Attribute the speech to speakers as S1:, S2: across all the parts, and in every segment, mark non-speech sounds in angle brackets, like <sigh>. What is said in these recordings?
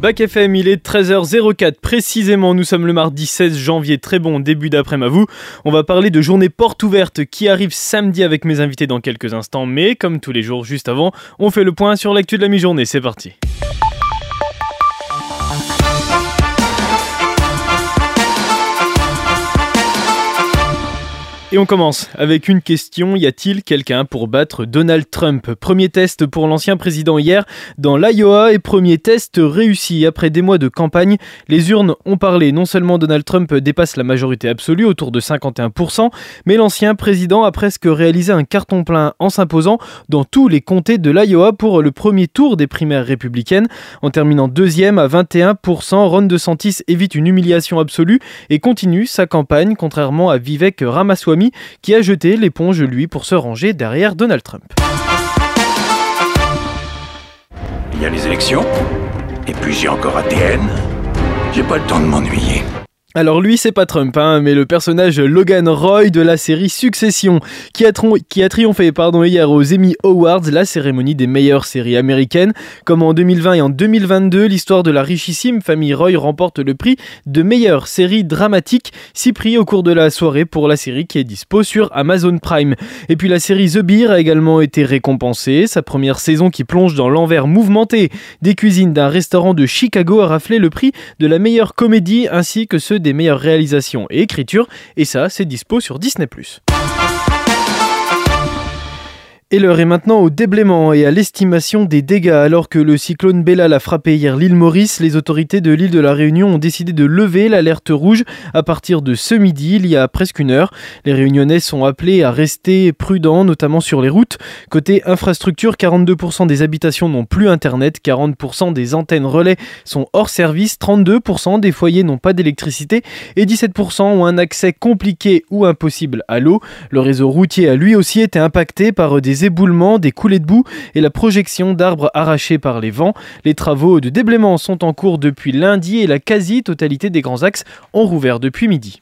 S1: Bac FM, il est 13h04 précisément, nous sommes le mardi 16 janvier, très bon début d'après-midi à vous. On va parler de journée porte ouverte qui arrive samedi avec mes invités dans quelques instants, mais comme tous les jours juste avant, on fait le point sur l'actu de la mi-journée, c'est parti. Et on commence avec une question. Y a-t-il quelqu'un pour battre Donald Trump? Premier test pour l'ancien président hier dans l'Iowa et premier test réussi. Après des mois de campagne, les urnes ont parlé. Non seulement Donald Trump dépasse la majorité absolue, autour de 51%, mais l'ancien président a presque réalisé un carton plein en s'imposant dans tous les comtés de l'Iowa pour le premier tour des primaires républicaines. En terminant deuxième à 21%, Ron DeSantis évite une humiliation absolue et continue sa campagne, contrairement à Vivek Ramaswamy qui a jeté l'éponge lui pour se ranger derrière Donald Trump.
S2: Il y a les élections, et puis j'ai encore ATN. J'ai pas le temps de m'ennuyer.
S1: Alors lui, c'est pas Trump, hein, mais le personnage Logan Roy de la série Succession, qui a, qui a triomphé pardon, hier aux Emmy Awards, la cérémonie des meilleures séries américaines. Comme en 2020 et en 2022, l'histoire de la richissime famille Roy remporte le prix de meilleure série dramatique, six prix au cours de la soirée pour la série qui est dispo sur Amazon Prime. Et puis la série The Beer a également été récompensée. Sa première saison qui plonge dans l'envers mouvementé des cuisines d'un restaurant de Chicago a raflé le prix de la meilleure comédie ainsi que ceux des meilleures réalisations et écriture, et ça, c'est dispo sur Disney ⁇ et l'heure est maintenant au déblaiement et à l'estimation des dégâts. Alors que le cyclone Bella a frappé hier l'île Maurice, les autorités de l'île de la Réunion ont décidé de lever l'alerte rouge à partir de ce midi, il y a presque une heure. Les Réunionnais sont appelés à rester prudents, notamment sur les routes. Côté infrastructure, 42% des habitations n'ont plus Internet, 40% des antennes relais sont hors service, 32% des foyers n'ont pas d'électricité et 17% ont un accès compliqué ou impossible à l'eau. Le réseau routier a lui aussi été impacté par des éboulements, des coulées de boue et la projection d'arbres arrachés par les vents. Les travaux de déblaiement sont en cours depuis lundi et la quasi-totalité des grands axes ont rouvert depuis midi.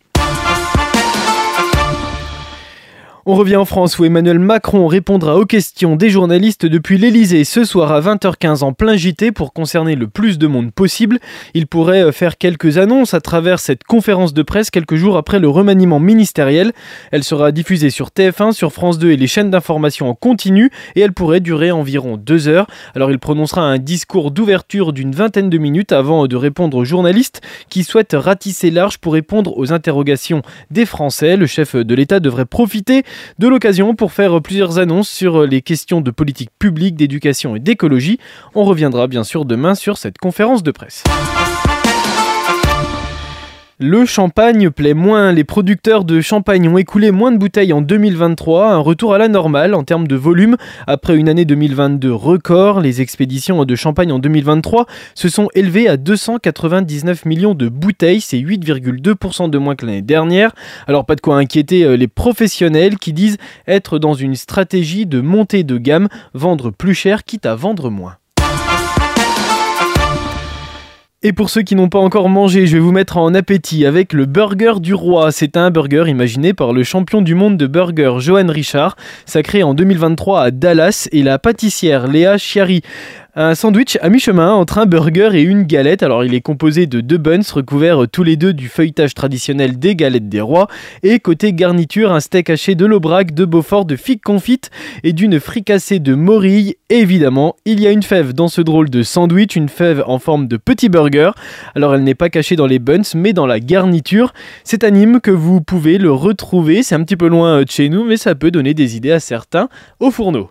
S1: On revient en France où Emmanuel Macron répondra aux questions des journalistes depuis l'Elysée ce soir à 20h15 en plein JT pour concerner le plus de monde possible. Il pourrait euh, faire quelques annonces à travers cette conférence de presse quelques jours après le remaniement ministériel. Elle sera diffusée sur TF1, sur France 2 et les chaînes d'information en continu et elle pourrait durer environ deux heures. Alors il prononcera un discours d'ouverture d'une vingtaine de minutes avant de répondre aux journalistes qui souhaitent ratisser large pour répondre aux interrogations des Français. Le chef de l'État devrait profiter de l'occasion pour faire plusieurs annonces sur les questions de politique publique, d'éducation et d'écologie. On reviendra bien sûr demain sur cette conférence de presse. Le champagne plaît moins. Les producteurs de champagne ont écoulé moins de bouteilles en 2023, un retour à la normale en termes de volume. Après une année 2022 record, les expéditions de champagne en 2023 se sont élevées à 299 millions de bouteilles, c'est 8,2% de moins que l'année dernière. Alors pas de quoi inquiéter euh, les professionnels qui disent être dans une stratégie de montée de gamme, vendre plus cher quitte à vendre moins. Et pour ceux qui n'ont pas encore mangé, je vais vous mettre en appétit avec le burger du roi. C'est un burger imaginé par le champion du monde de burger Johan Richard, sacré en 2023 à Dallas, et la pâtissière Léa Chiari un sandwich à mi-chemin entre un burger et une galette. Alors il est composé de deux buns recouverts tous les deux du feuilletage traditionnel des galettes des rois. Et côté garniture, un steak haché de l'aubrac, de Beaufort, de figues confites et d'une fricassée de morille. évidemment, il y a une fève dans ce drôle de sandwich, une fève en forme de petit burger. Alors elle n'est pas cachée dans les buns, mais dans la garniture. C'est anime que vous pouvez le retrouver. C'est un petit peu loin de chez nous, mais ça peut donner des idées à certains au fourneau.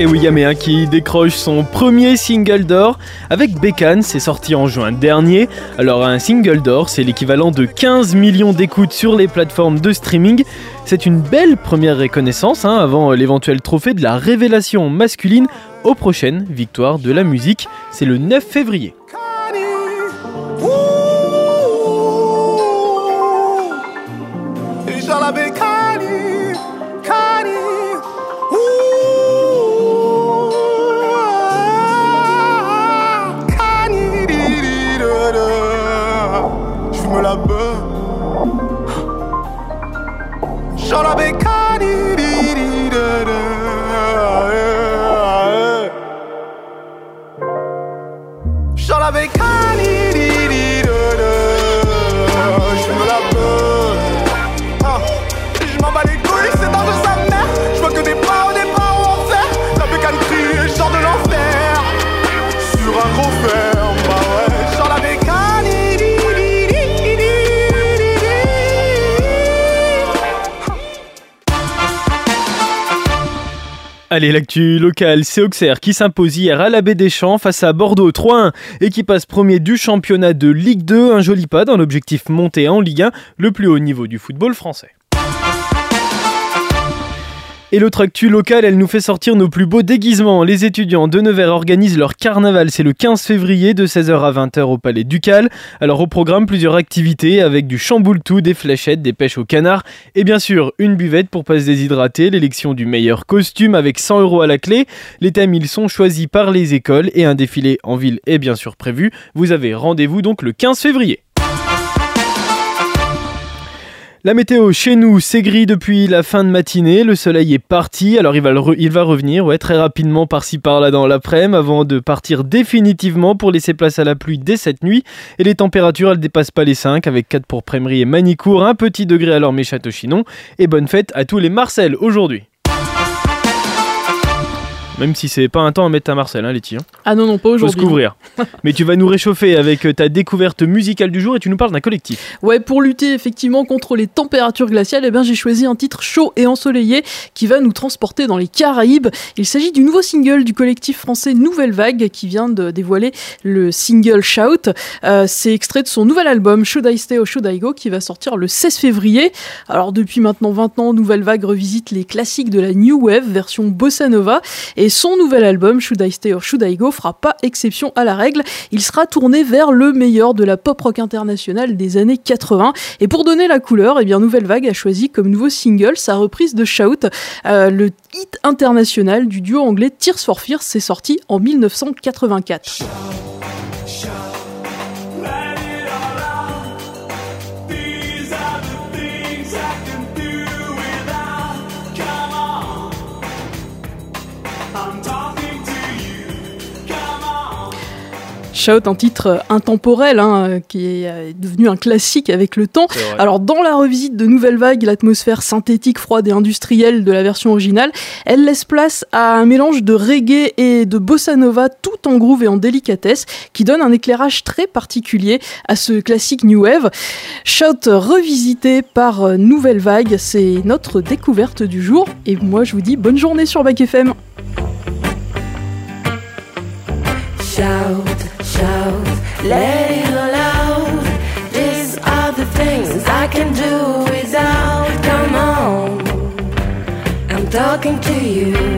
S1: Et oui, Yaméa qui décroche son premier single d'or avec Bécane, c'est sorti en juin dernier. Alors un single d'or, c'est l'équivalent de 15 millions d'écoutes sur les plateformes de streaming. C'est une belle première reconnaissance hein, avant l'éventuel trophée de la révélation masculine aux prochaines victoires de la musique. C'est le 9 février. Allez, l'actu locale, c'est Auxerre qui s'impose hier à la Baie des Champs face à Bordeaux 3-1 et qui passe premier du championnat de Ligue 2. Un joli pas dans l'objectif monté en Ligue 1, le plus haut niveau du football français. Et l'autre actu locale, elle nous fait sortir nos plus beaux déguisements. Les étudiants de Nevers organisent leur carnaval, c'est le 15 février de 16h à 20h au Palais Ducal. Alors au programme, plusieurs activités avec du chamboule-tout, des fléchettes, des pêches au canard et bien sûr une buvette pour pas se déshydrater, l'élection du meilleur costume avec 100 euros à la clé. Les thèmes, ils sont choisis par les écoles et un défilé en ville est bien sûr prévu. Vous avez rendez-vous donc le 15 février. La météo chez nous, c'est depuis la fin de matinée. Le soleil est parti. Alors il va, re- il va revenir ouais, très rapidement par-ci par-là dans l'après-midi avant de partir définitivement pour laisser place à la pluie dès cette nuit. Et les températures, elles dépassent pas les 5 avec 4 pour Prémery et Manicourt, un petit degré alors mes Château-Chinon. Et bonne fête à tous les Marcel aujourd'hui. Même si c'est pas un temps à mettre à Marcel, hein, Letty. hein.
S3: Ah non, non, pas
S1: Faut se
S3: aujourd'hui.
S1: couvrir. <laughs> Mais tu vas nous réchauffer avec euh, ta découverte musicale du jour et tu nous parles d'un collectif.
S3: Ouais, pour lutter effectivement contre les températures glaciales, eh bien, j'ai choisi un titre chaud et ensoleillé qui va nous transporter dans les Caraïbes. Il s'agit du nouveau single du collectif français Nouvelle Vague qui vient de dévoiler le single Shout. Euh, C'est extrait de son nouvel album Should I Stay or Should I Go qui va sortir le 16 février. Alors depuis maintenant 20 ans, Nouvelle Vague revisite les classiques de la New Wave version bossa nova et son nouvel album Should I Stay or Should I Go fera pas exception à la règle. Il sera tourné vers le meilleur de la pop rock internationale des années 80. Et pour donner la couleur, eh bien Nouvelle Vague a choisi comme nouveau single sa reprise de Shout, euh, le hit international du duo anglais Tears for Fears. C'est sorti en 1984. Shout, un titre intemporel hein, qui est euh, devenu un classique avec le temps. Alors dans la revisite de Nouvelle Vague, l'atmosphère synthétique, froide et industrielle de la version originale, elle laisse place à un mélange de reggae et de bossa nova tout en groove et en délicatesse qui donne un éclairage très particulier à ce classique New Wave. Shout revisité par euh, Nouvelle Vague, c'est notre découverte du jour et moi je vous dis bonne journée sur Bac FM.
S4: Shout, shout, let it all out. These are the things I can do without. Come on, I'm talking to you.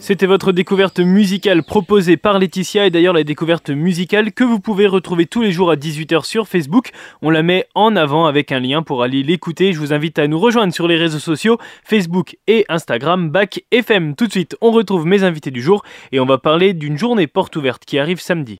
S1: C'était votre découverte musicale proposée par Laetitia et d'ailleurs la découverte musicale que vous pouvez retrouver tous les jours à 18h sur Facebook. On la met en avant avec un lien pour aller l'écouter. Je vous invite à nous rejoindre sur les réseaux sociaux Facebook et Instagram Bac FM. Tout de suite, on retrouve mes invités du jour et on va parler d'une journée porte ouverte qui arrive samedi.